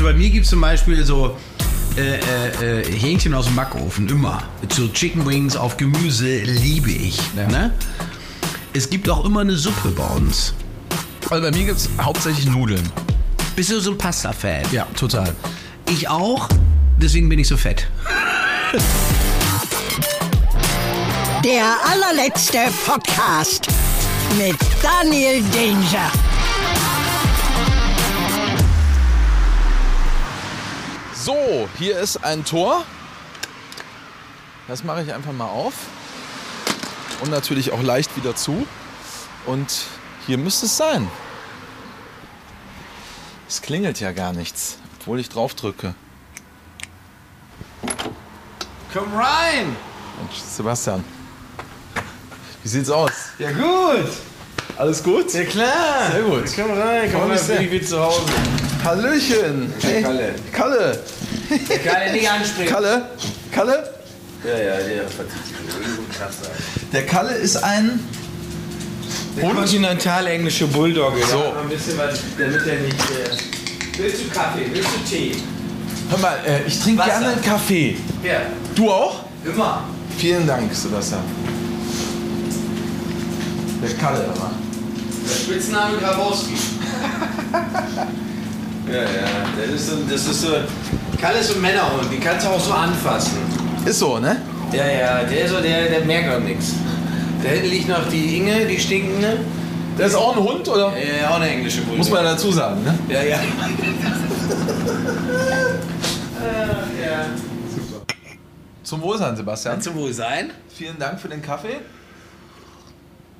Also bei mir gibt es zum Beispiel so äh, äh, äh, Hähnchen aus dem Backofen, immer. So Chicken Wings auf Gemüse liebe ich. Ja. Ne? Es gibt auch immer eine Suppe bei uns. Also bei mir gibt es hauptsächlich Nudeln. Bist du so ein Pasta-Fan? Ja, total. Ich auch, deswegen bin ich so fett. Der allerletzte Podcast mit Daniel Danger. So, hier ist ein Tor. Das mache ich einfach mal auf. Und natürlich auch leicht wieder zu. Und hier müsste es sein. Es klingelt ja gar nichts, obwohl ich drauf drücke. Komm rein! Mensch, Sebastian. Wie sieht's aus? Ja gut! Alles gut? Ja klar! Sehr gut. Komm rein, Komm komm ich wie zu Hause. Hallöchen. Hey. Kalle. Kalle. Kalle, nicht anspringen. Kalle. Kalle. Ja, ja, der verzieht sich irgendwo krass Der Kalle ist ein kontinental-englische Bulldogge. So. Da ein bisschen was, damit er nicht. Äh, willst du Kaffee? Willst du Tee? Hör mal, äh, ich trinke Wasser. gerne einen Kaffee. Ja, Du auch? immer. Vielen Dank, Sebastian. Der Kalle aber. Der Spitzname Grabowski. ja, ja, das ist so, das ist so. Kalle ist so ein Männerhund, den kannst du auch so anfassen. Ist so, ne? Ja, ja, der ist so, der, der merkt auch nichts. Da hinten liegt noch die Inge, die stinkende. Der ist auch ein Hund, oder? Ja, auch eine englische Bulldogge. Muss man dazu sagen, ne? Ja, ja. ja. Zum Wohlsein, Sebastian. Zum Wohl sein. Vielen Dank für den Kaffee.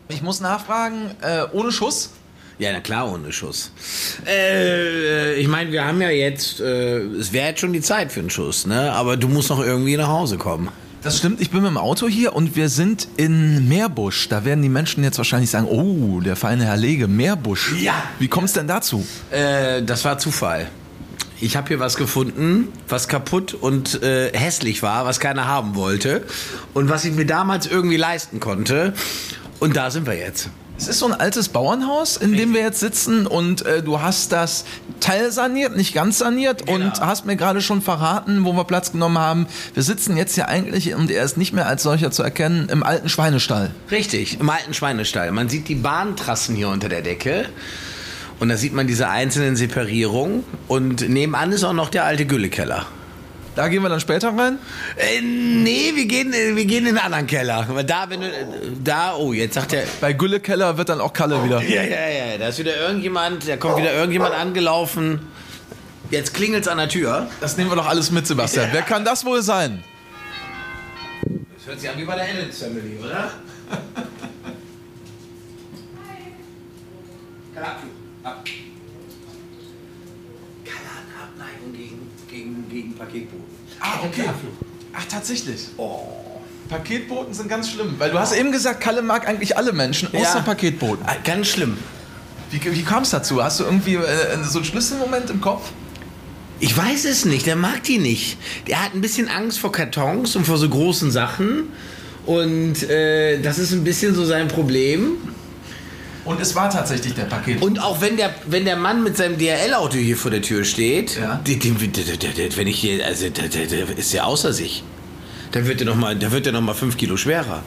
Ich muss nachfragen, äh, ohne Schuss? Ja, na klar, ohne Schuss. Äh, ich meine, wir haben ja jetzt, äh, es wäre jetzt schon die Zeit für einen Schuss, ne? Aber du musst noch irgendwie nach Hause kommen. Das stimmt, ich bin mit dem Auto hier und wir sind in Meerbusch. Da werden die Menschen jetzt wahrscheinlich sagen, oh, der feine Herr Lege, Meerbusch. Ja. Wie kommt es denn dazu? Äh, das war Zufall. Ich habe hier was gefunden, was kaputt und äh, hässlich war, was keiner haben wollte und was ich mir damals irgendwie leisten konnte. Und da sind wir jetzt. Es ist so ein altes Bauernhaus, in dem wir jetzt sitzen und äh, du hast das teilsaniert, nicht ganz saniert Genau. und hast mir gerade schon verraten, wo wir Platz genommen haben. Wir sitzen jetzt hier eigentlich und er ist nicht mehr als solcher zu erkennen im alten Schweinestall. Richtig, im alten Schweinestall. Man sieht die Bahntrassen hier unter der Decke. Und da sieht man diese einzelnen Separierungen. Und nebenan ist auch noch der alte Güllekeller. Da gehen wir dann später rein. Äh, nee, wir gehen, äh, wir gehen in den anderen Keller. Da, wenn du, äh, da, oh, jetzt sagt er, Bei Güllekeller wird dann auch Kalle wieder. ja, ja, ja, da ist wieder irgendjemand, da kommt wieder irgendjemand angelaufen. Jetzt klingelt's an der Tür. Das nehmen wir doch alles mit, Sebastian. Wer kann das wohl sein? Das hört sich an wie bei der Adams Family, oder? Kalle ab. Gegen, Paketboten. Ah, okay. Ach, tatsächlich. Oh. Paketboten sind ganz schlimm. Weil du hast eben gesagt, Kalle mag eigentlich alle Menschen, außer Ja. Paketboten. Ah, Ganz schlimm. Wie, wie kam es dazu? Hast du irgendwie äh, so einen Schlüsselmoment im Kopf? Ich weiß es nicht, der mag die nicht. Der hat ein bisschen Angst vor Kartons und vor so großen Sachen. Und äh, das ist ein bisschen so sein Problem. Und es war tatsächlich der Paket. Und auch wenn der, wenn der Mann mit seinem DRL-Auto hier vor der Tür steht, Ja. der, der, der, wenn ich hier, also der, der, der ist ja außer sich. Dann wird er noch mal, da wird er noch mal fünf Kilo schwerer.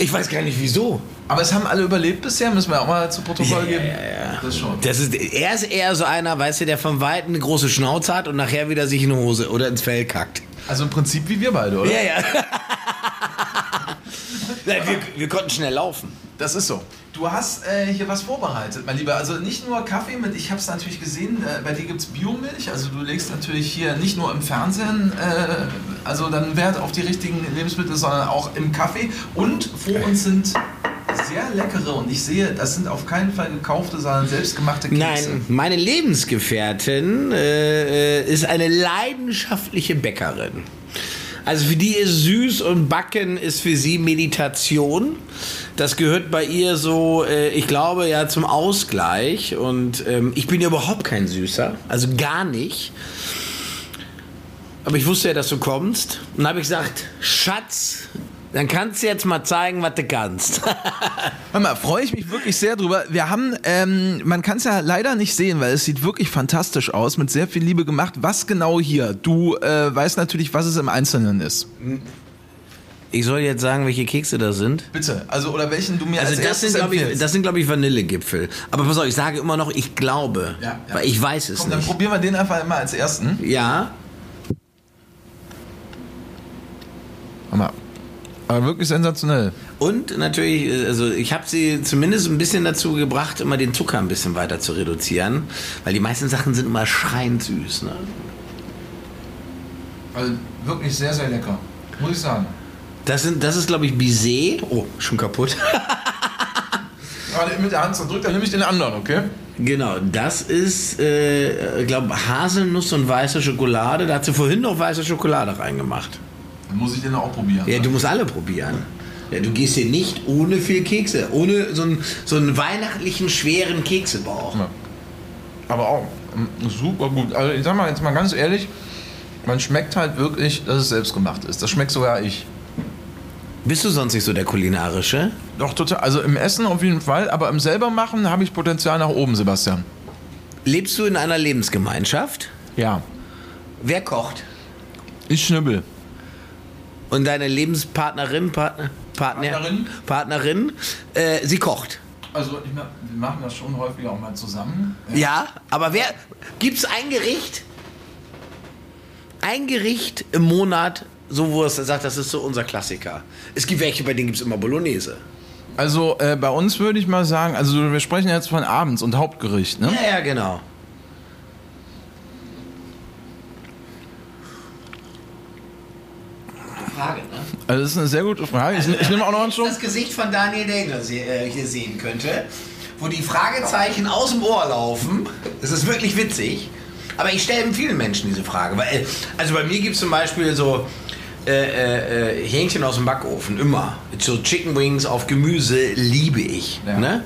Ich weiß gar nicht wieso. Aber es haben alle überlebt bisher, müssen wir auch mal zu Protokoll geben. ja. Das schon. Das ist, er ist eher so einer, weißt du, der vom Weiten eine große Schnauze hat und nachher wieder sich in die Hose oder ins Fell kackt. Also im Prinzip wie wir beide, oder? Ja, ja. Nein, wir, wir konnten schnell laufen. Das ist so. Du hast äh, hier was vorbereitet, mein Lieber. Also nicht nur Kaffee mit, ich habe es natürlich gesehen, äh, bei dir gibt es Biomilch. Also du legst natürlich hier nicht nur im Fernsehen, äh, also dann Wert auf die richtigen Lebensmittel, sondern auch im Kaffee. Und vor uns sind sehr leckere und ich sehe, das sind auf keinen Fall gekaufte, sondern selbstgemachte Kekse. Nein, meine Lebensgefährtin äh, äh, ist eine leidenschaftliche Bäckerin. Also für die ist süß und Backen ist für sie Meditation. Das gehört bei ihr so, äh, ich glaube ja zum Ausgleich. Und ähm, ich bin ja überhaupt kein Süßer, also gar nicht. Aber ich wusste ja, dass du kommst. Und dann habe ich gesagt, Schatz, Dann kannst du jetzt mal zeigen, was du kannst. Hör mal, freue ich mich wirklich sehr drüber. Wir haben, ähm, man kann es ja leider nicht sehen, weil es sieht wirklich fantastisch aus, mit sehr viel Liebe gemacht. Was genau hier? Du äh, weißt natürlich, was es im Einzelnen ist. Ich soll jetzt sagen, welche Kekse da sind. Bitte, also oder welchen du mir Also als das erstes sind, glaube ich, das sind, glaube ich, Vanillegipfel. Aber pass auf, ich sage immer noch, ich glaube. Ja, ja. Weil ich weiß es Komm, dann nicht. probieren wir den einfach mal als ersten. Ja, mal. Aber wirklich sensationell. und natürlich, äh, also ich habe sie zumindest ein bisschen dazu gebracht, immer den Zucker ein bisschen weiter zu reduzieren. Weil die meisten Sachen sind immer schreiend süß. Ne? Also wirklich sehr, sehr lecker. Muss ich sagen. Das, sind, das ist, glaube ich, Bizet. Oh, schon kaputt. Mit der Hand zerdrückt, dann nehme ich den anderen, okay? Genau, das ist, äh, ich glaube, Haselnuss und weiße Schokolade. Da hat sie vorhin noch weiße Schokolade reingemacht. Dann muss ich den auch probieren. Ja, du musst alle probieren. Ja, du gehst hier nicht ohne viel Kekse, ohne so einen, so einen weihnachtlichen, schweren Keksebauch. Ja. Aber auch super gut. Also ich sag mal jetzt mal ganz ehrlich, man schmeckt halt wirklich, dass es selbst gemacht ist. Das schmeckt sogar ich. Bist du sonst nicht so der kulinarische? Doch total. Also im Essen auf jeden Fall, aber im selber machen habe ich Potenzial nach oben, Sebastian. Lebst du in einer Lebensgemeinschaft? Ja. Wer kocht? Ich schnibbel. Und deine Lebenspartnerin, Partner, Partner, Partnerin? Partnerin, äh, sie kocht. Also ich, wir machen das schon häufig auch mal zusammen. Ja, aber wer gibt's ein Gericht? Ein Gericht im Monat, so wo es sagt, das ist so unser Klassiker. Es gibt welche, bei denen gibt's immer Bolognese. Also äh, bei uns würde ich mal sagen, also wir sprechen jetzt von abends und Hauptgericht, ne? Ja, ja, genau. Frage, ne? Also das ist eine sehr gute Frage. Ich, ich nehme auch noch einen Schluck. Das Gesicht von Daniel Dengler se äh, hier sehen könnte, wo die Fragezeichen aus dem Ohr laufen. Das ist wirklich witzig. Aber ich stelle vielen Menschen diese Frage. Weil, äh, also bei mir gibt es zum Beispiel so äh, äh, äh, Hähnchen aus dem Backofen, immer. So Chicken Wings auf Gemüse liebe ich. Ja. Ne?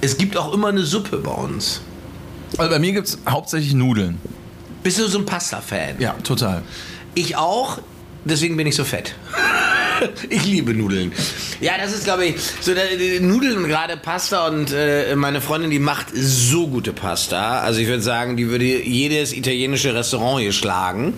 Es gibt auch immer eine Suppe bei uns. Also bei mir gibt es hauptsächlich Nudeln. Bist du so ein Pasta-Fan? Ja, total. Ich auch, deswegen bin ich so fett. Ich liebe Nudeln. Ja, das ist, glaube ich, so die Nudeln gerade Pasta und äh, meine Freundin, die macht so gute Pasta. Also ich würde sagen, die würde jedes italienische Restaurant hier schlagen,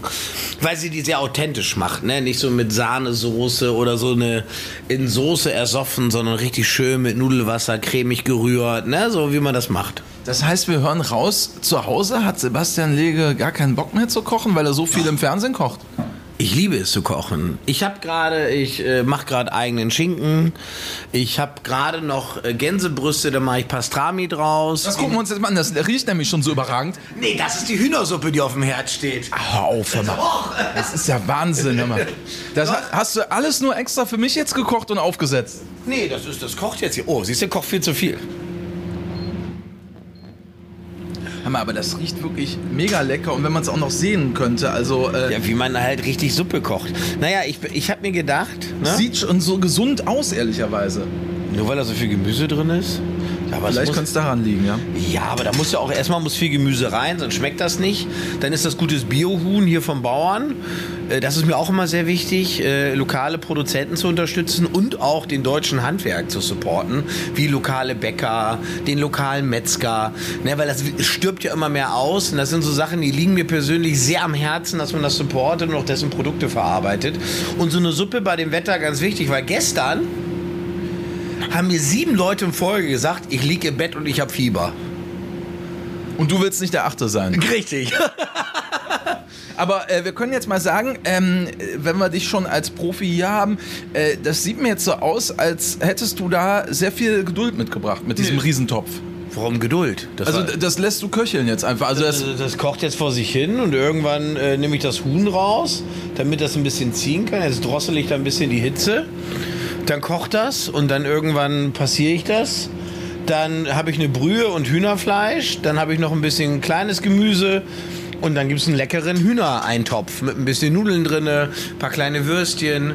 weil sie die sehr authentisch macht, ne? Nicht so mit Sahnesoße oder so eine in Soße ersoffen, sondern richtig schön mit Nudelwasser, cremig gerührt, ne? So wie man das macht. Das heißt, wir hören raus, zu Hause hat Sebastian Lege gar keinen Bock mehr zu kochen, weil er so viel im Fernsehen kocht. Ich liebe es zu kochen. Ich habe gerade, ich äh, mache gerade eigenen Schinken. Ich habe gerade noch äh, Gänsebrüste, da mache ich Pastrami draus. Das gucken wir uns jetzt mal an, das riecht nämlich schon so überragend. Nee, das ist die Hühnersuppe, die auf dem Herd steht. Hör auf, hör mal. Das ist ja Wahnsinn, hör mal. Das ha- hast du alles nur extra für mich jetzt gekocht und aufgesetzt. Nee, das ist, das kocht jetzt hier. Oh, siehst du, kocht viel zu viel. Mal, aber das riecht wirklich mega lecker und wenn man es auch noch sehen könnte, also äh, Ja, wie man halt richtig Suppe kocht. Naja, ich, ich habe mir gedacht, ne? sieht schon so gesund aus, ehrlicherweise. nur weil da so viel Gemüse drin ist. Ja, aber Vielleicht könnte es daran liegen, ja. Ja, aber da muss ja auch erstmal muss viel Gemüse rein, sonst schmeckt das nicht. Dann ist das gutes Biohuhn hier vom Bauern. Äh, Das ist mir auch immer sehr wichtig, äh, lokale Produzenten zu unterstützen und auch den deutschen Handwerk zu supporten, wie lokale Bäcker, den lokalen Metzger, ne, weil das stirbt ja immer mehr aus und das sind so Sachen, die liegen mir persönlich sehr am Herzen, dass man das supportet und auch dessen Produkte verarbeitet. Und so eine Suppe bei dem Wetter ganz wichtig, weil gestern haben mir sieben Leute in Folge gesagt, ich liege im Bett und ich habe Fieber. Und du willst nicht der Achte sein. Richtig. Aber äh, wir können jetzt mal sagen, ähm, wenn wir dich schon als Profi hier haben, äh, das sieht mir jetzt so aus, als hättest du da sehr viel Geduld mitgebracht mit diesem Nee. Riesentopf. Warum Geduld? Das, Also war- das lässt du köcheln jetzt einfach. Also das, das, das kocht jetzt vor sich hin und irgendwann äh, nehme ich das Huhn raus, damit das ein bisschen ziehen kann. Jetzt drossel ich da ein bisschen die Hitze. Dann kocht das und dann irgendwann passiere ich das. Dann habe ich eine Brühe und Hühnerfleisch. Dann habe ich noch ein bisschen kleines Gemüse. Und dann gibt es einen leckeren Hühnereintopf mit ein bisschen Nudeln drin, ein paar kleine Würstchen.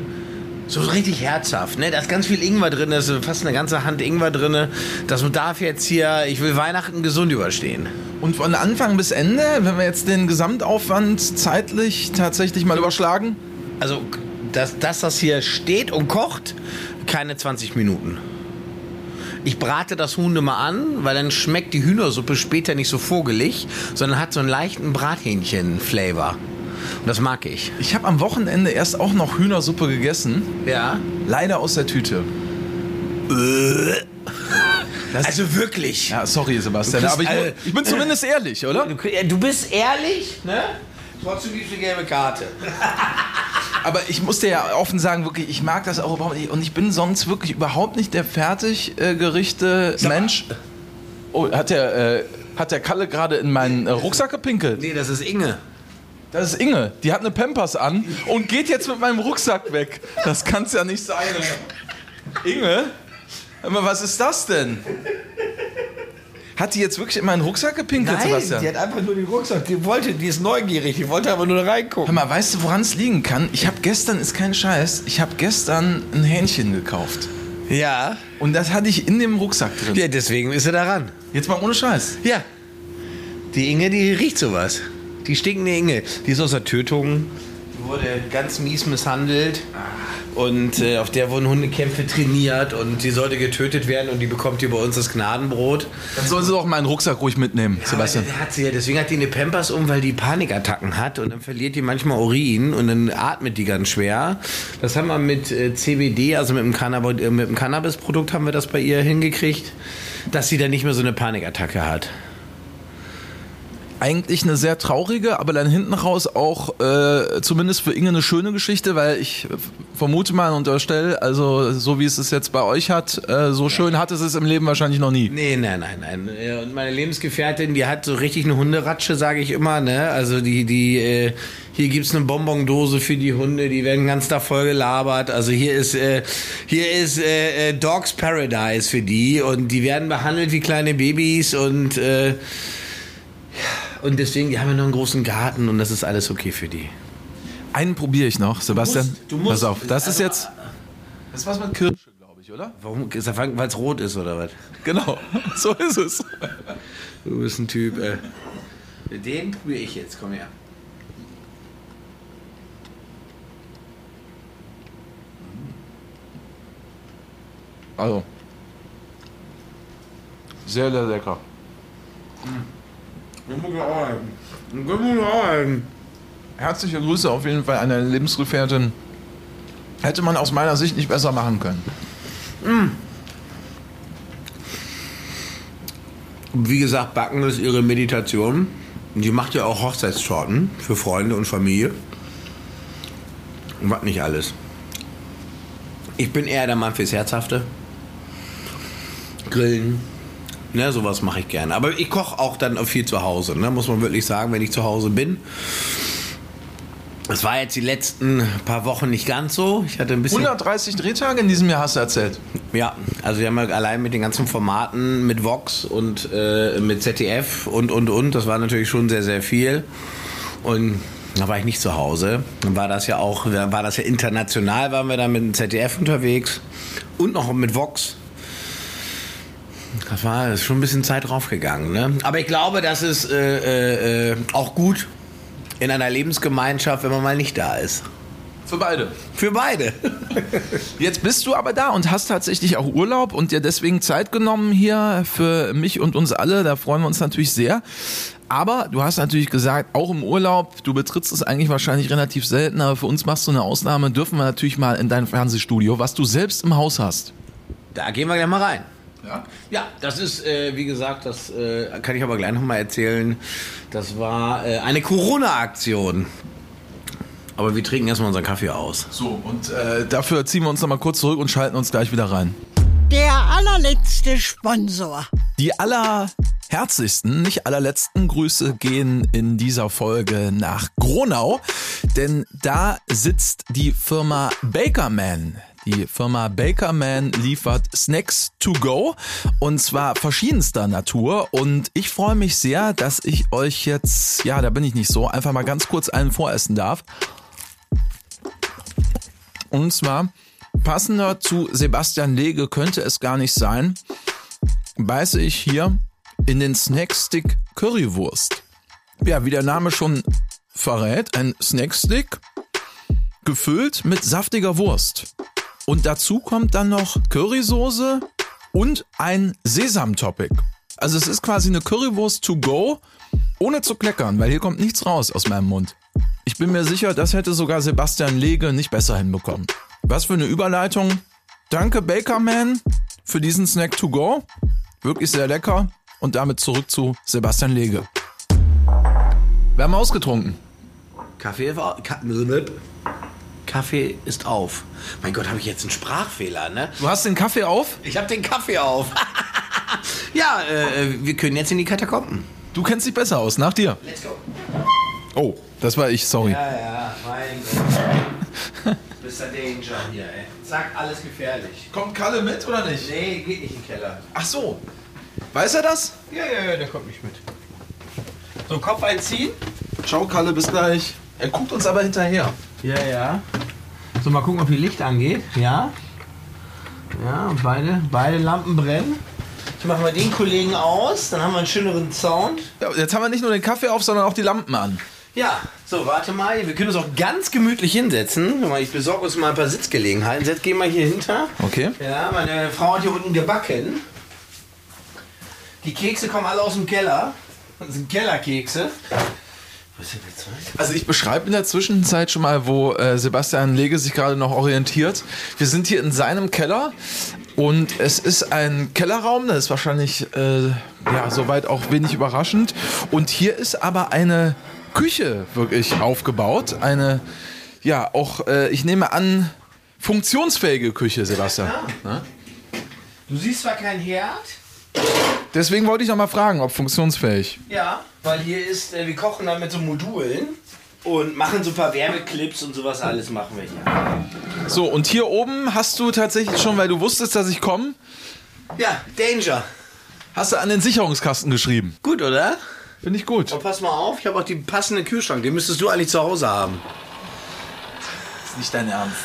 So richtig herzhaft, ne? Da ist ganz viel Ingwer drin, da ist fast eine ganze Hand Ingwer drin. Das darf jetzt hier, ich will Weihnachten gesund überstehen. und von Anfang bis Ende, wenn wir jetzt den Gesamtaufwand zeitlich tatsächlich mal überschlagen, Also dass, dass das hier steht und kocht, keine 20 Minuten. Ich brate das Huhn immer an, weil dann schmeckt die Hühnersuppe später nicht so vogelig, sondern hat so einen leichten Brathähnchen-Flavor. Und das mag ich. Ich habe am Wochenende erst auch noch Hühnersuppe gegessen. Ja. Leider aus der Tüte. Also wirklich. Ja, sorry, Sebastian. Kriegst Aber ich, ich bin zumindest ehrlich, oder? Du, du bist ehrlich, ne? Trotzdem gibst du eine gelbe Karte. Aber ich muss dir ja offen sagen, wirklich, ich mag das auch überhaupt nicht. Und ich bin sonst wirklich überhaupt nicht der Fertiggerichte-Mensch. Oh, hat der, äh, hat der Kalle gerade in meinen äh, Rucksack gepinkelt? Nee, das ist Inge. Das ist Inge. Die hat eine Pampers an und geht jetzt mit meinem Rucksack weg. Das kann's ja nicht sein. Inge? Was ist das denn? Hat die jetzt wirklich in meinen Rucksack gepinkelt, Sebastian? die hat einfach nur den Rucksack. Die wollte, die ist neugierig. Die wollte aber nur Hör reingucken. mal, weißt du, woran es liegen kann? Ich habe gestern, ist kein Scheiß, ich habe gestern ein Hähnchen gekauft. Ja. Und das hatte ich in dem Rucksack drin. Ja, deswegen ist sie daran. Jetzt mal ohne Scheiß. Ja. Die Inge, die riecht sowas. Die stinkende Inge. Die ist aus der Tötung. Die wurde ganz mies misshandelt. Und äh, auf der wurden Hundekämpfe trainiert und die sollte getötet werden und die bekommt hier bei uns das Gnadenbrot. Dann soll sie doch meinen Rucksack ruhig mitnehmen, Sebastian. Aber Hat sie ja, deswegen hat die eine Pampers um, weil die Panikattacken hat und dann verliert die manchmal Urin und dann atmet die ganz schwer. Das haben wir mit äh, CBD, also mit dem, Cannab äh, mit dem Cannabis-Produkt haben wir das bei ihr hingekriegt, dass sie dann nicht mehr so eine Panikattacke hat. Eigentlich eine sehr traurige, aber dann hinten raus auch äh, zumindest für Inge eine schöne Geschichte, weil ich vermute mal und unterstelle, also so wie es es jetzt bei euch hat, äh, so schön hat es es im Leben wahrscheinlich noch nie. Nee, nein, nein, nein. Und meine Lebensgefährtin, die hat so richtig eine Hunderatsche, sage ich immer. Ne? Also die, die, äh, hier gibt's eine Bonbondose für die Hunde, die werden ganz da voll gelabert. Also hier ist, äh, hier ist äh, äh, Dogs Paradise für die und die werden behandelt wie kleine Babys und äh, und deswegen, die haben ja noch einen großen Garten und das ist alles okay für die. Einen probiere ich noch, Sebastian. musst- du musst- Pass auf, das ist jetzt. Das ist was mit Kirsche, glaube ich, oder? Warum? Weil es rot ist oder was? Genau, so ist es. Du bist ein Typ. Äh. Den probiere ich jetzt. Komm her. Also. Sehr, sehr lecker. Herzliche Grüße auf jeden Fall an deine Lebensgefährtin. Hätte man aus meiner Sicht nicht besser machen können. Wie gesagt, Backen ist ihre Meditation. Die macht ja auch Hochzeitstorten für Freunde und Familie. Und was nicht alles. Ich bin eher der Mann fürs Herzhafte. Grillen. Ne, sowas mache ich gerne. Aber ich koche auch dann viel zu Hause, ne, muss man wirklich sagen, wenn ich zu Hause bin. Das war jetzt die letzten paar Wochen nicht ganz so. Ich hatte ein bisschen. 130 Drehtage in diesem Jahr hast du erzählt. Ja, also wir haben ja allein mit den ganzen Formaten, mit Vox und äh, mit ZDF und, und, und, das war natürlich schon sehr, sehr viel. Und da war ich nicht zu Hause. Dann war das ja auch, war das ja international, waren wir dann mit dem ZDF unterwegs und noch mit Vox. Das war ist schon ein bisschen Zeit draufgegangen. Ne? Aber ich glaube, das ist äh, äh, äh, auch gut in einer Lebensgemeinschaft, wenn man mal nicht da ist. Für beide. Für beide. Jetzt bist du aber da und hast tatsächlich auch Urlaub und dir deswegen Zeit genommen hier für mich und uns alle. Da freuen wir uns natürlich sehr. Aber du hast natürlich gesagt, auch im Urlaub, du betrittst es eigentlich wahrscheinlich relativ selten, aber für uns machst du eine Ausnahme, dürfen wir natürlich mal in dein Fernsehstudio, was du selbst im Haus hast. Da gehen wir gleich mal rein. Ja. Ja, das ist, äh, wie gesagt, das äh, kann ich aber gleich nochmal erzählen. Das war äh, eine Corona-Aktion. Aber wir trinken erstmal unseren Kaffee aus. So, und äh, dafür ziehen wir uns nochmal kurz zurück und schalten uns gleich wieder rein. Der allerletzte Sponsor. Die allerherzlichsten, nicht allerletzten Grüße gehen in dieser Folge nach Gronau, denn da sitzt die Firma Bakerman. Die Firma Bakerman liefert Snacks to go und zwar verschiedenster Natur und ich freue mich sehr, dass ich euch jetzt, ja, da bin ich nicht so, einfach mal ganz kurz einen voressen darf. Und zwar passender zu Sebastian Lege könnte es gar nicht sein beiße ich hier in den Snackstick Currywurst. Ja, wie der Name schon verrät, ein Snackstick. gefüllt mit saftiger Wurst. Und dazu kommt dann noch Currysoße und ein Sesam-Topic. Also es ist quasi eine Currywurst to go, ohne zu kleckern, weil hier kommt nichts raus aus meinem Mund. Ich bin mir sicher, das hätte sogar Sebastian Lege nicht besser hinbekommen. Was für eine Überleitung. Danke Bakerman für diesen Snack to go. Wirklich sehr lecker. Und damit zurück zu Sebastian Lege. Wir haben ausgetrunken. Kaffee, war- Ka Kaffee ist auf. Mein Gott, habe ich jetzt einen Sprachfehler, ne? Du hast den Kaffee auf? Ich habe den Kaffee auf. ja, äh, wir können jetzt in die Katakomben. Du kennst dich besser aus, nach dir. Let's go. Oh, das war ich, sorry. Ja, ja, mein Gott. Mr. Danger hier, ey. Zack, alles gefährlich. Kommt Kalle mit oder nicht? Nee, geht nicht in den Keller. Ach so. Weiß er das? Ja, ja, ja, der kommt nicht mit. So, Kopf einziehen. Ciao Kalle, bis gleich. Er guckt uns aber hinterher. Ja, ja. So, mal gucken, ob hier Licht angeht. Ja. Ja, beide, beide Lampen brennen. Ich mache mal den Kollegen aus, dann haben wir einen schöneren Sound. Ja, jetzt haben wir nicht nur den Kaffee auf, sondern auch die Lampen an. Ja, so, warte mal. Wir können uns auch ganz gemütlich hinsetzen. Ich besorge uns mal ein paar Sitzgelegenheiten. Jetzt gehen wir hier hinter. Okay. Ja, meine Frau hat hier unten gebacken. Die Kekse kommen alle aus dem Keller. Das sind Kellerkekse. Was ist denn jetzt? Also ich beschreibe in der Zwischenzeit schon mal, wo äh, Sebastian Lege sich gerade noch orientiert. Wir sind hier in seinem Keller und es ist ein Kellerraum, das ist wahrscheinlich äh, ja soweit auch wenig überraschend. Und hier ist aber eine Küche wirklich aufgebaut, eine ja auch äh, ich nehme an funktionsfähige Küche, Sebastian. Ne? Du siehst zwar kein Herd. Deswegen wollte ich noch mal fragen, ob funktionsfähig. Ja, weil hier ist, äh, wir kochen dann mit so Modulen und machen so ein paar Werbeclips und sowas alles machen wir hier. So und hier oben hast du tatsächlich schon, weil du wusstest, dass ich komme, Ja, Danger. hast du an den Sicherungskasten geschrieben. Gut, oder? Finde ich gut. Und pass mal auf, ich habe auch die passende Kühlschrank. Den müsstest du eigentlich zu Hause haben. ist nicht dein Ernst.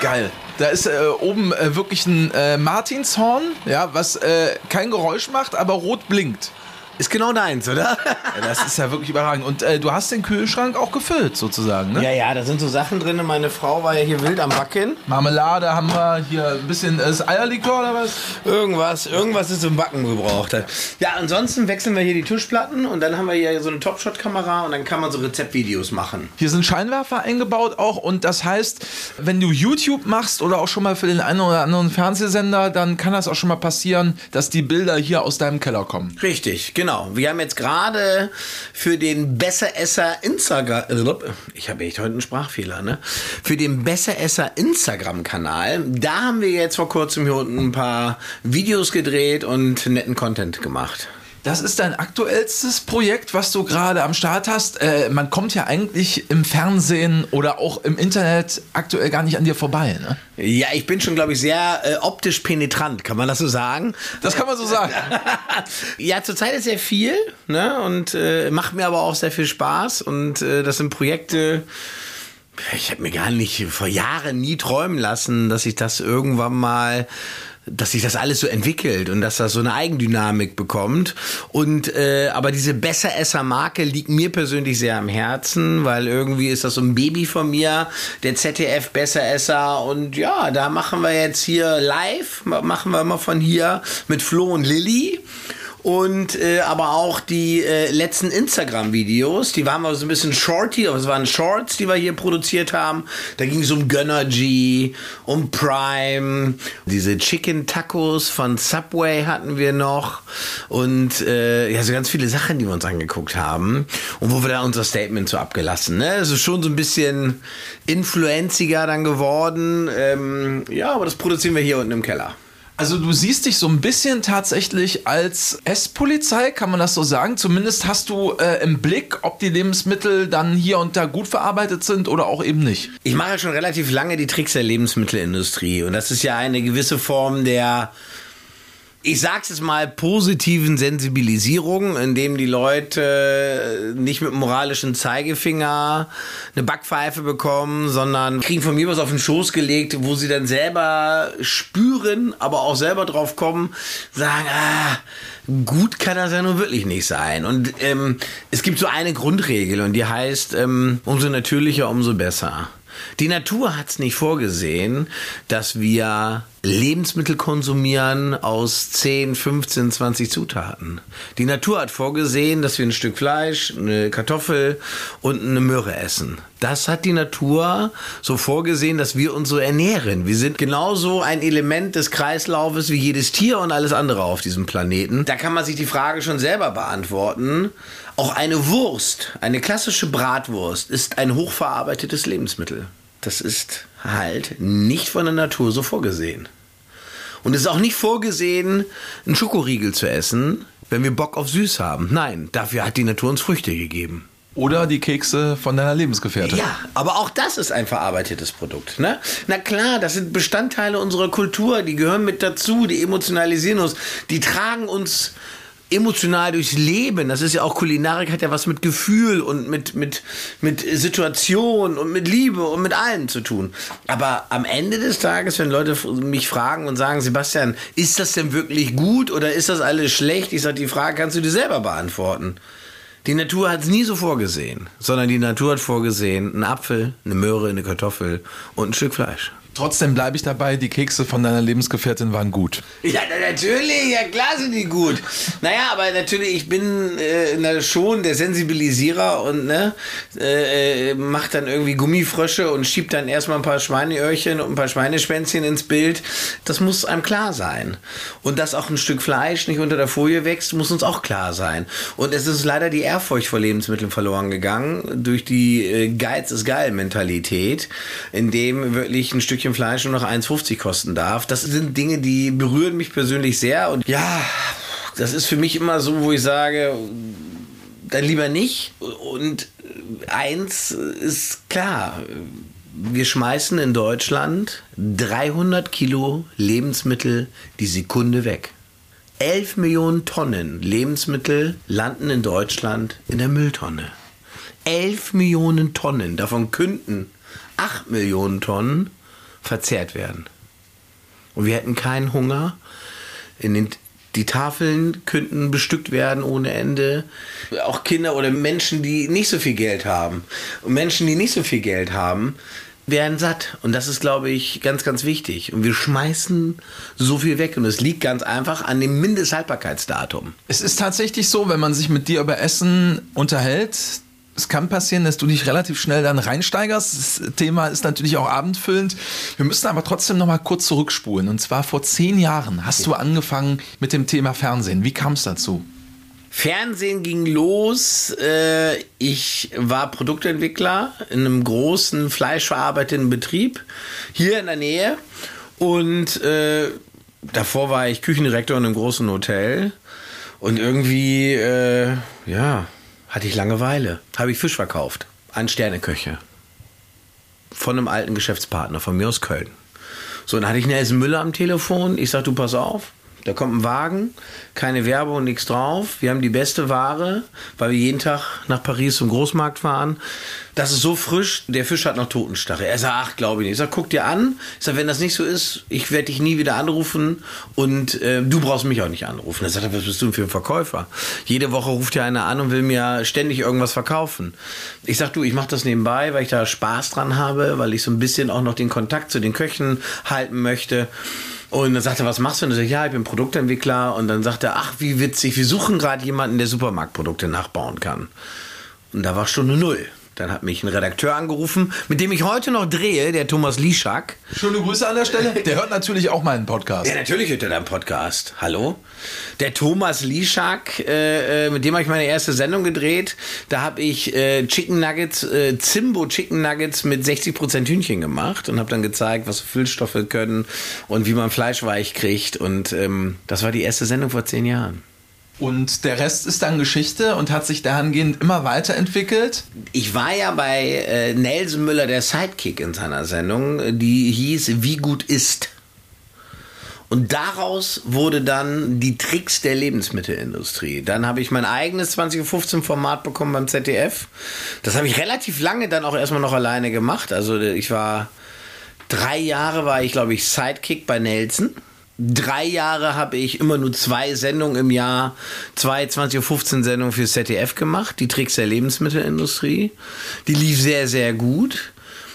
Geil. Da ist äh, oben äh, wirklich ein äh, Martinshorn, ja, was äh, kein Geräusch macht, aber rot blinkt. Ist genau deins, oder? Ja, das ist ja wirklich überragend. Und äh, du hast den Kühlschrank auch gefüllt, sozusagen, ne? ja, ja, da sind so Sachen drin. Meine Frau war ja hier wild am Backen. Marmelade haben wir, hier ein bisschen äh, ist Eierlikör oder was? Irgendwas, irgendwas ist zum Backen gebraucht. Ja, ansonsten wechseln wir hier die Tischplatten und dann haben wir hier so eine Topshot-Kamera und dann kann man so Rezeptvideos machen. Hier sind Scheinwerfer eingebaut auch und das heißt, wenn du YouTube machst oder auch schon mal für den einen oder anderen Fernsehsender, dann kann das auch schon mal passieren, dass die Bilder hier aus deinem Keller kommen. Richtig, genau. Wir haben jetzt gerade für den Besseresser Instagram, ich habe echt heute einen Sprachfehler, ne? Für den Besseresser Instagram-Kanal, da haben wir jetzt vor kurzem hier unten ein paar Videos gedreht und netten Content gemacht. Das ist dein aktuellstes Projekt, was du gerade am Start hast. Äh, man kommt ja eigentlich im Fernsehen oder auch im Internet aktuell gar nicht an dir vorbei. Ne? Ja, ich bin schon, glaube ich, sehr äh, optisch penetrant, kann man das so sagen? Das kann man so sagen. ja, zurzeit ist sehr viel ne? und äh, macht mir aber auch sehr viel Spaß und äh, das sind Projekte, ich habe mir gar nicht vor Jahren nie träumen lassen, dass ich das irgendwann mal dass sich das alles so entwickelt und dass das so eine Eigendynamik bekommt. Und äh, aber diese Besseresser-Marke liegt mir persönlich sehr am Herzen, weil irgendwie ist das so ein Baby von mir, der ZDF Besseresser. Und ja, da machen wir jetzt hier live, machen wir immer von hier mit Flo und Lilly. Und äh, aber auch die äh, letzten Instagram-Videos, die waren mal so ein bisschen shorty, aber es waren Shorts, die wir hier produziert haben. Da ging es um Gönnergy, um Prime, diese Chicken Tacos von Subway hatten wir noch und äh, ja, so ganz viele Sachen, die wir uns angeguckt haben und wo wir da unser Statement so abgelassen. Ne? Es ist schon so ein bisschen influenziger dann geworden. Ähm, ja, aber das produzieren wir hier unten im Keller. Also du siehst dich so ein bisschen tatsächlich als Esspolizei, kann man das so sagen? Zumindest hast du äh, im Blick, ob die Lebensmittel dann hier und da gut verarbeitet sind oder auch eben nicht. Ich mache schon relativ lange die Tricks der Lebensmittelindustrie und das ist ja eine gewisse Form der ich sag's jetzt mal, positiven Sensibilisierung, indem die Leute nicht mit moralischen Zeigefinger eine Backpfeife bekommen, sondern kriegen von mir was auf den Schoß gelegt, wo sie dann selber spüren, aber auch selber drauf kommen, sagen, ah, gut kann das ja nun wirklich nicht sein. Und ähm, es gibt so eine Grundregel und die heißt, ähm, umso natürlicher, umso besser. Die Natur hat es nicht vorgesehen, dass wir Lebensmittel konsumieren aus 10, 15, 20 Zutaten. Die Natur hat vorgesehen, dass wir ein Stück Fleisch, eine Kartoffel und eine Möhre essen. Das hat die Natur so vorgesehen, dass wir uns so ernähren. Wir sind genauso ein Element des Kreislaufes wie jedes Tier und alles andere auf diesem Planeten. Da kann man sich die Frage schon selber beantworten. Auch eine Wurst, eine klassische Bratwurst, ist ein hochverarbeitetes Lebensmittel. Das ist halt nicht von der Natur so vorgesehen. Und es ist auch nicht vorgesehen, einen Schokoriegel zu essen, wenn wir Bock auf süß haben. Nein, dafür hat die Natur uns Früchte gegeben. Oder die Kekse von deiner Lebensgefährtin. Ja, aber auch das ist ein verarbeitetes Produkt. Ne? Na klar, das sind Bestandteile unserer Kultur, die gehören mit dazu, die emotionalisieren uns, die tragen uns emotional durchs Leben. Das ist ja auch Kulinarik, hat ja was mit Gefühl und mit, mit, mit Situation und mit Liebe und mit allem zu tun. Aber am Ende des Tages, wenn Leute mich fragen und sagen, Sebastian, ist das denn wirklich gut oder ist das alles schlecht? Ich sage, die Frage kannst du dir selber beantworten. Die Natur hat es nie so vorgesehen, sondern die Natur hat vorgesehen, einen Apfel, eine Möhre, eine Kartoffel und ein Stück Fleisch. Trotzdem bleibe ich dabei, die Kekse von deiner Lebensgefährtin waren gut. Ja, natürlich, ja klar sind die gut. Naja, aber natürlich, ich bin äh, na, schon der Sensibilisierer und ne, äh, macht dann irgendwie Gummifrösche und schiebt dann erstmal ein paar Schweineöhrchen und ein paar Schweineschwänzchen ins Bild. Das muss einem klar sein. Und dass auch ein Stück Fleisch nicht unter der Folie wächst, muss uns auch klar sein. Und es ist leider die Ehrfurcht vor Lebensmitteln verloren gegangen durch die äh, Geiz ist geil Mentalität, in dem wirklich ein Stückchen Fleisch nur noch 1,50 kosten darf. Das sind Dinge, die berühren mich persönlich sehr und ja, das ist für mich immer so, wo ich sage, dann lieber nicht. Und eins ist klar, wir schmeißen in Deutschland 300 Kilo Lebensmittel die Sekunde weg. 11 Millionen Tonnen Lebensmittel landen in Deutschland in der Mülltonne. 11 Millionen Tonnen, davon könnten 8 Millionen Tonnen verzehrt werden. Und wir hätten keinen Hunger. In den, die Tafeln könnten bestückt werden ohne Ende. Auch Kinder oder Menschen, die nicht so viel Geld haben. Und Menschen, die nicht so viel Geld haben, werden satt. Und das ist, glaube ich, ganz, ganz wichtig. Und wir schmeißen so viel weg. Und es liegt ganz einfach an dem Mindesthaltbarkeitsdatum. Es ist tatsächlich so, wenn man sich mit dir über Essen unterhält, es kann passieren, dass du dich relativ schnell dann reinsteigerst. Das Thema ist natürlich auch abendfüllend. Wir müssen aber trotzdem noch mal kurz zurückspulen. Und zwar vor zehn Jahren hast du angefangen mit dem Thema Fernsehen. Wie kam es dazu? Fernsehen ging los. Äh, ich war Produktentwickler in einem großen fleischverarbeitenden Betrieb hier in der Nähe. Und äh, davor war ich Küchendirektor in einem großen Hotel. Und irgendwie, äh, ja, hatte ich Langeweile. Habe ich Fisch verkauft. An Sterneköche. Von einem alten Geschäftspartner von mir aus Köln. So, dann hatte ich Nelson Müller am Telefon. Ich sag, du pass auf. Da kommt ein Wagen, keine Werbung, nichts drauf. Wir haben die beste Ware, weil wir jeden Tag nach Paris zum Großmarkt fahren. Das ist so frisch, der Fisch hat noch Totenstachel. Er sagt, ach, glaube ich nicht. Ich sag, guck dir an. Ich sag, wenn das nicht so ist, ich werde dich nie wieder anrufen und äh, du brauchst mich auch nicht anrufen. Er sagt, was bist du denn für ein Verkäufer? Jede Woche ruft ja einer an und will mir ständig irgendwas verkaufen. Ich sag, du, ich mache das nebenbei, weil ich da Spaß dran habe, weil ich so ein bisschen auch noch den Kontakt zu den Köchen halten möchte. Und dann sagt er, was machst du? Und ich sage, ja, ich bin Produktentwickler. Und dann sagt er, ach, wie witzig, wir suchen gerade jemanden, der Supermarktprodukte nachbauen kann. Und da war Stunde Null. Dann hat mich ein Redakteur angerufen, mit dem ich heute noch drehe, der Thomas Lischak. Schöne Grüße an der Stelle. Der hört natürlich auch meinen Podcast. Ja, natürlich hört er deinen Podcast. Hallo? Der Thomas Lischak, äh, mit dem habe ich meine erste Sendung gedreht. Da habe ich äh, Chicken Nuggets, äh, Zimbo Chicken Nuggets mit 60% Hühnchen gemacht und habe dann gezeigt, was Füllstoffe können und wie man Fleisch weich kriegt. Und ähm, das war die erste Sendung vor zehn Jahren. Und der Rest ist dann Geschichte und hat sich dahingehend immer weiterentwickelt. Ich war ja bei äh, Nelson Müller der Sidekick in seiner Sendung, die hieß Wie gut ist. Und daraus wurde dann die Tricks der Lebensmittelindustrie. Dann habe ich mein eigenes 2015 Format bekommen beim ZDF. Das habe ich relativ lange dann auch erstmal noch alleine gemacht. Also ich war drei Jahre war ich glaube ich Sidekick bei Nelson drei Jahre habe ich immer nur zwei Sendungen im Jahr, zwei 20.15 Sendungen für ZDF gemacht, die Tricks der Lebensmittelindustrie. Die lief sehr, sehr gut.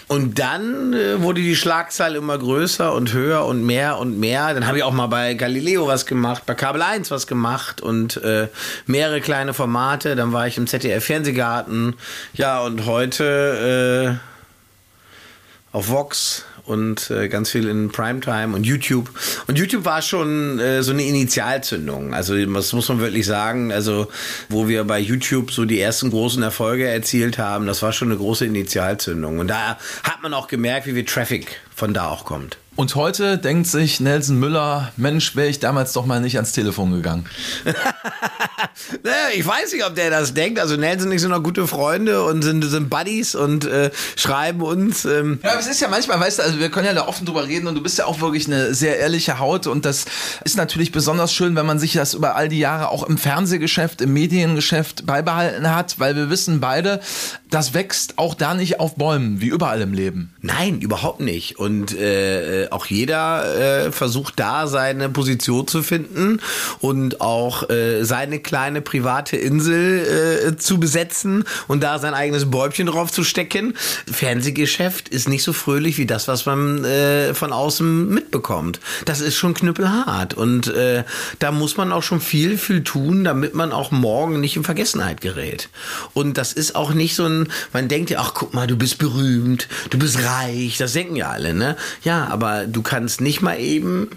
Und dann äh, wurde die Schlagzahl immer größer und höher und mehr und mehr. Dann habe ich auch mal bei Galileo was gemacht, bei Kabel 1 was gemacht und äh, mehrere kleine Formate. Dann war ich im ZDF Fernsehgarten. Ja, und heute äh, auf Vox und äh, ganz viel in Primetime und YouTube. Und YouTube war schon äh, so eine Initialzündung. Also das muss man wirklich sagen. Also wo wir bei YouTube so die ersten großen Erfolge erzielt haben, das war schon eine große Initialzündung. Und da hat man auch gemerkt, wie viel Traffic von da auch kommt. Und heute denkt sich Nelson Müller, Mensch, wäre ich damals doch mal nicht ans Telefon gegangen. naja, ich weiß nicht, ob der das denkt. Also Nelson und ich sind noch gute Freunde und sind, sind Buddies und äh, schreiben uns. Ähm. Ja, aber es ist ja manchmal, weißt du, also wir können ja da offen drüber reden und du bist ja auch wirklich eine sehr ehrliche Haut und das ist natürlich besonders schön, wenn man sich das über all die Jahre auch im Fernsehgeschäft, im Mediengeschäft beibehalten hat, weil wir wissen beide, das wächst auch da nicht auf Bäumen, wie überall im Leben. Nein, überhaupt nicht. Und äh, auch jeder äh, versucht da seine Position zu finden und auch äh, seine kleine private Insel äh, zu besetzen und da sein eigenes Bäubchen drauf zu stecken. Fernsehgeschäft ist nicht so fröhlich wie das, was man äh, von außen mitbekommt. Das ist schon knüppelhart und äh, da muss man auch schon viel, viel tun, damit man auch morgen nicht in Vergessenheit gerät. Und das ist auch nicht so ein, man denkt ja, ach guck mal, du bist berühmt, du bist reich, das denken ja alle, ne? Ja, aber du kannst nicht mal eben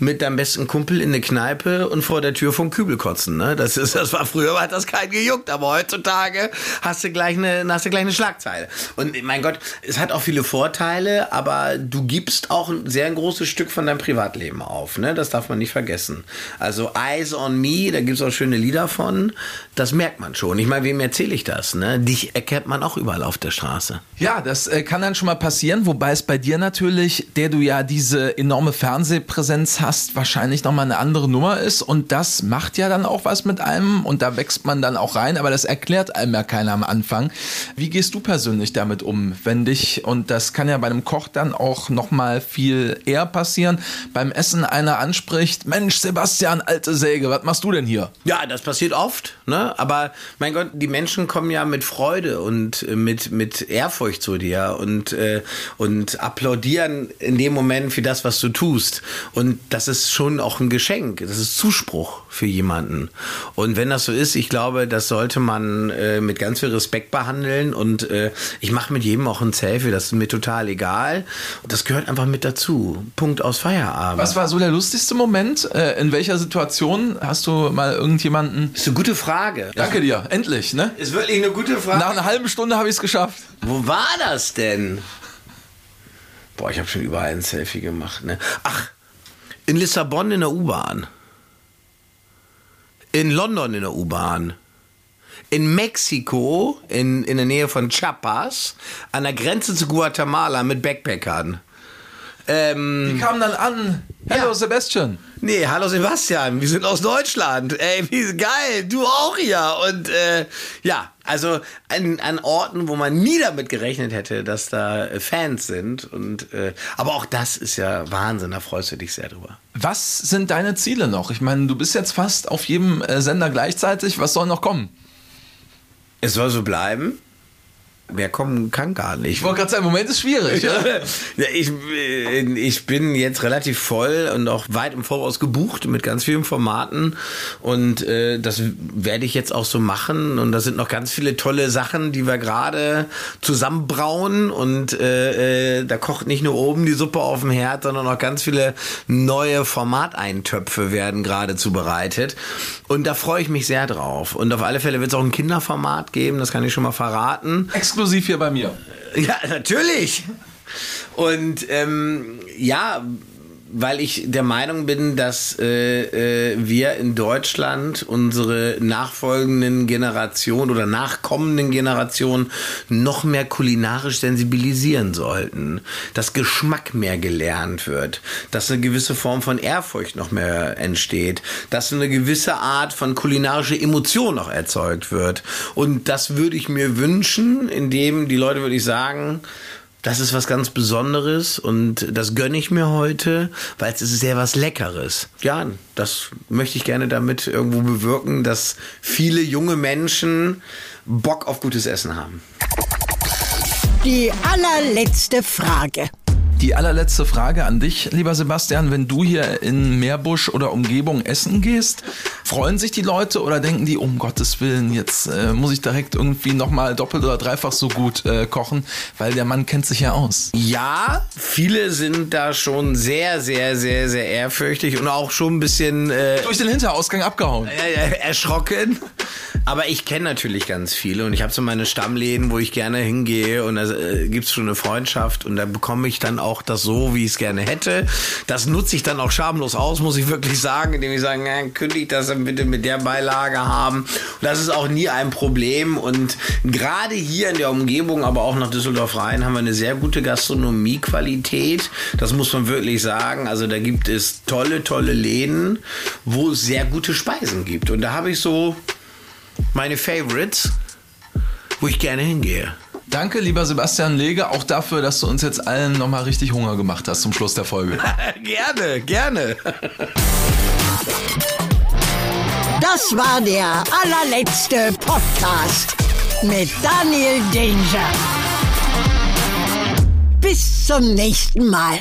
mit deinem besten Kumpel in eine Kneipe und vor der Tür vom Kübel kotzen. Ne? Das, ist, das war früher hat das kein gejuckt, aber heutzutage hast du gleich eine, hast du gleich eine Schlagzeile. Und mein Gott, es hat auch viele Vorteile, aber du gibst auch ein sehr großes Stück von deinem Privatleben auf. Ne? Das darf man nicht vergessen. Also Eyes on Me, da gibt es auch schöne Lieder von. Das merkt man schon. Ich meine, wem erzähle ich das? Ne? Dich erkennt man auch überall auf der Straße. Ja, das äh, kann dann schon mal passieren, wobei es bei dir natürlich, der du ja diese enorme Fernsehpräsenz hast, Podcast wahrscheinlich nochmal eine andere Nummer ist und das macht ja dann auch was mit einem und da wächst man dann auch rein, aber das erklärt einem ja keiner am Anfang. Wie gehst du persönlich damit um, wenn dich, und das kann ja bei einem Koch dann auch nochmal viel eher passieren, beim Essen einer anspricht, Mensch, Sebastian, alte Säge, was machst du denn hier? Ja, das passiert oft, ne? aber mein Gott, die Menschen kommen ja mit Freude und äh, mit, mit Ehrfurcht zu dir und, äh, und applaudieren in dem Moment für das, was du tust. Und das das ist schon auch ein Geschenk. Das ist Zuspruch für jemanden. Und wenn das so ist, ich glaube, das sollte man äh, mit ganz viel Respekt behandeln. Und äh, ich mache mit jedem auch ein Selfie. Das ist mir total egal. Und das gehört einfach mit dazu. Punkt aus Feierabend. Was war so der lustigste Moment? Äh, in welcher Situation hast du mal irgendjemanden? Das ist eine gute Frage. Danke dir. Endlich, ne? Ist wirklich eine gute Frage. Nach einer halben Stunde habe ich es geschafft. Wo war das denn? Boah, ich habe schon überall ein Selfie gemacht. Ne? Ach, in Lissabon in der U-Bahn. In London in der U-Bahn. In Mexiko, in, in der Nähe von Chiapas, an der Grenze zu Guatemala mit Backpackern. Ähm, Die kamen dann an. Hallo ja. Sebastian. Nee, hallo Sebastian, wir sind aus Deutschland. Ey, wie geil, du auch hier. Und äh, ja, also an, an Orten, wo man nie damit gerechnet hätte, dass da äh, Fans sind. Und äh, aber auch das ist ja Wahnsinn, da freust du dich sehr drüber. Was sind deine Ziele noch? Ich meine, du bist jetzt fast auf jedem äh, Sender gleichzeitig. Was soll noch kommen? Es soll so bleiben. Wer kommen kann gar nicht. Ich wollte gerade sagen, im Moment ist schwierig. ja, ich, ich bin jetzt relativ voll und auch weit im Voraus gebucht mit ganz vielen Formaten. Und äh, das werde ich jetzt auch so machen. Und da sind noch ganz viele tolle Sachen, die wir gerade zusammenbrauen. Und äh, äh, da kocht nicht nur oben die Suppe auf dem Herd, sondern noch ganz viele neue Formateintöpfe werden gerade zubereitet. Und da freue ich mich sehr drauf. Und auf alle Fälle wird es auch ein Kinderformat geben, das kann ich schon mal verraten. Exklusiv exklusiv hier bei mir. Ja, natürlich. Und ähm, ja, weil ich der Meinung bin, dass äh, äh, wir in Deutschland unsere nachfolgenden Generationen oder nachkommenden Generationen noch mehr kulinarisch sensibilisieren sollten. Dass Geschmack mehr gelernt wird, dass eine gewisse Form von Ehrfurcht noch mehr entsteht, dass eine gewisse Art von kulinarischer Emotion noch erzeugt wird. Und das würde ich mir wünschen, indem die Leute, würde ich sagen, das ist was ganz Besonderes und das gönne ich mir heute, weil es ist sehr was Leckeres. Ja, das möchte ich gerne damit irgendwo bewirken, dass viele junge Menschen Bock auf gutes Essen haben. Die allerletzte Frage. Die allerletzte Frage an dich, lieber Sebastian. Wenn du hier in Meerbusch oder Umgebung essen gehst, freuen sich die Leute oder denken die, um Gottes Willen, jetzt äh, muss ich direkt irgendwie nochmal doppelt oder dreifach so gut äh, kochen, weil der Mann kennt sich ja aus. Ja, viele sind da schon sehr, sehr, sehr, sehr ehrfürchtig und auch schon ein bisschen äh, Durch den Hinterausgang abgehauen. äh, erschrocken. Aber ich kenne natürlich ganz viele und ich habe so meine Stammläden, wo ich gerne hingehe und da äh, gibt's schon eine Freundschaft und da bekomme ich dann auch das so, wie ich es gerne hätte. Das nutze ich dann auch schamlos aus, muss ich wirklich sagen, indem ich sage, na, kündige das dann bitte mit der Beilage haben. Und das ist auch nie ein Problem und gerade hier in der Umgebung, aber auch nach Düsseldorf-Rhein haben wir eine sehr gute Gastronomiequalität. Das muss man wirklich sagen. Also da gibt es tolle, tolle Läden, wo es sehr gute Speisen gibt. Und da habe ich so meine Favorites, wo ich gerne hingehe. Danke, lieber Sebastian Lege, auch dafür, dass du uns jetzt allen nochmal richtig Hunger gemacht hast zum Schluss der Folge. gerne, gerne. Das war der allerletzte Podcast mit Daniel Danger. Bis zum nächsten Mal.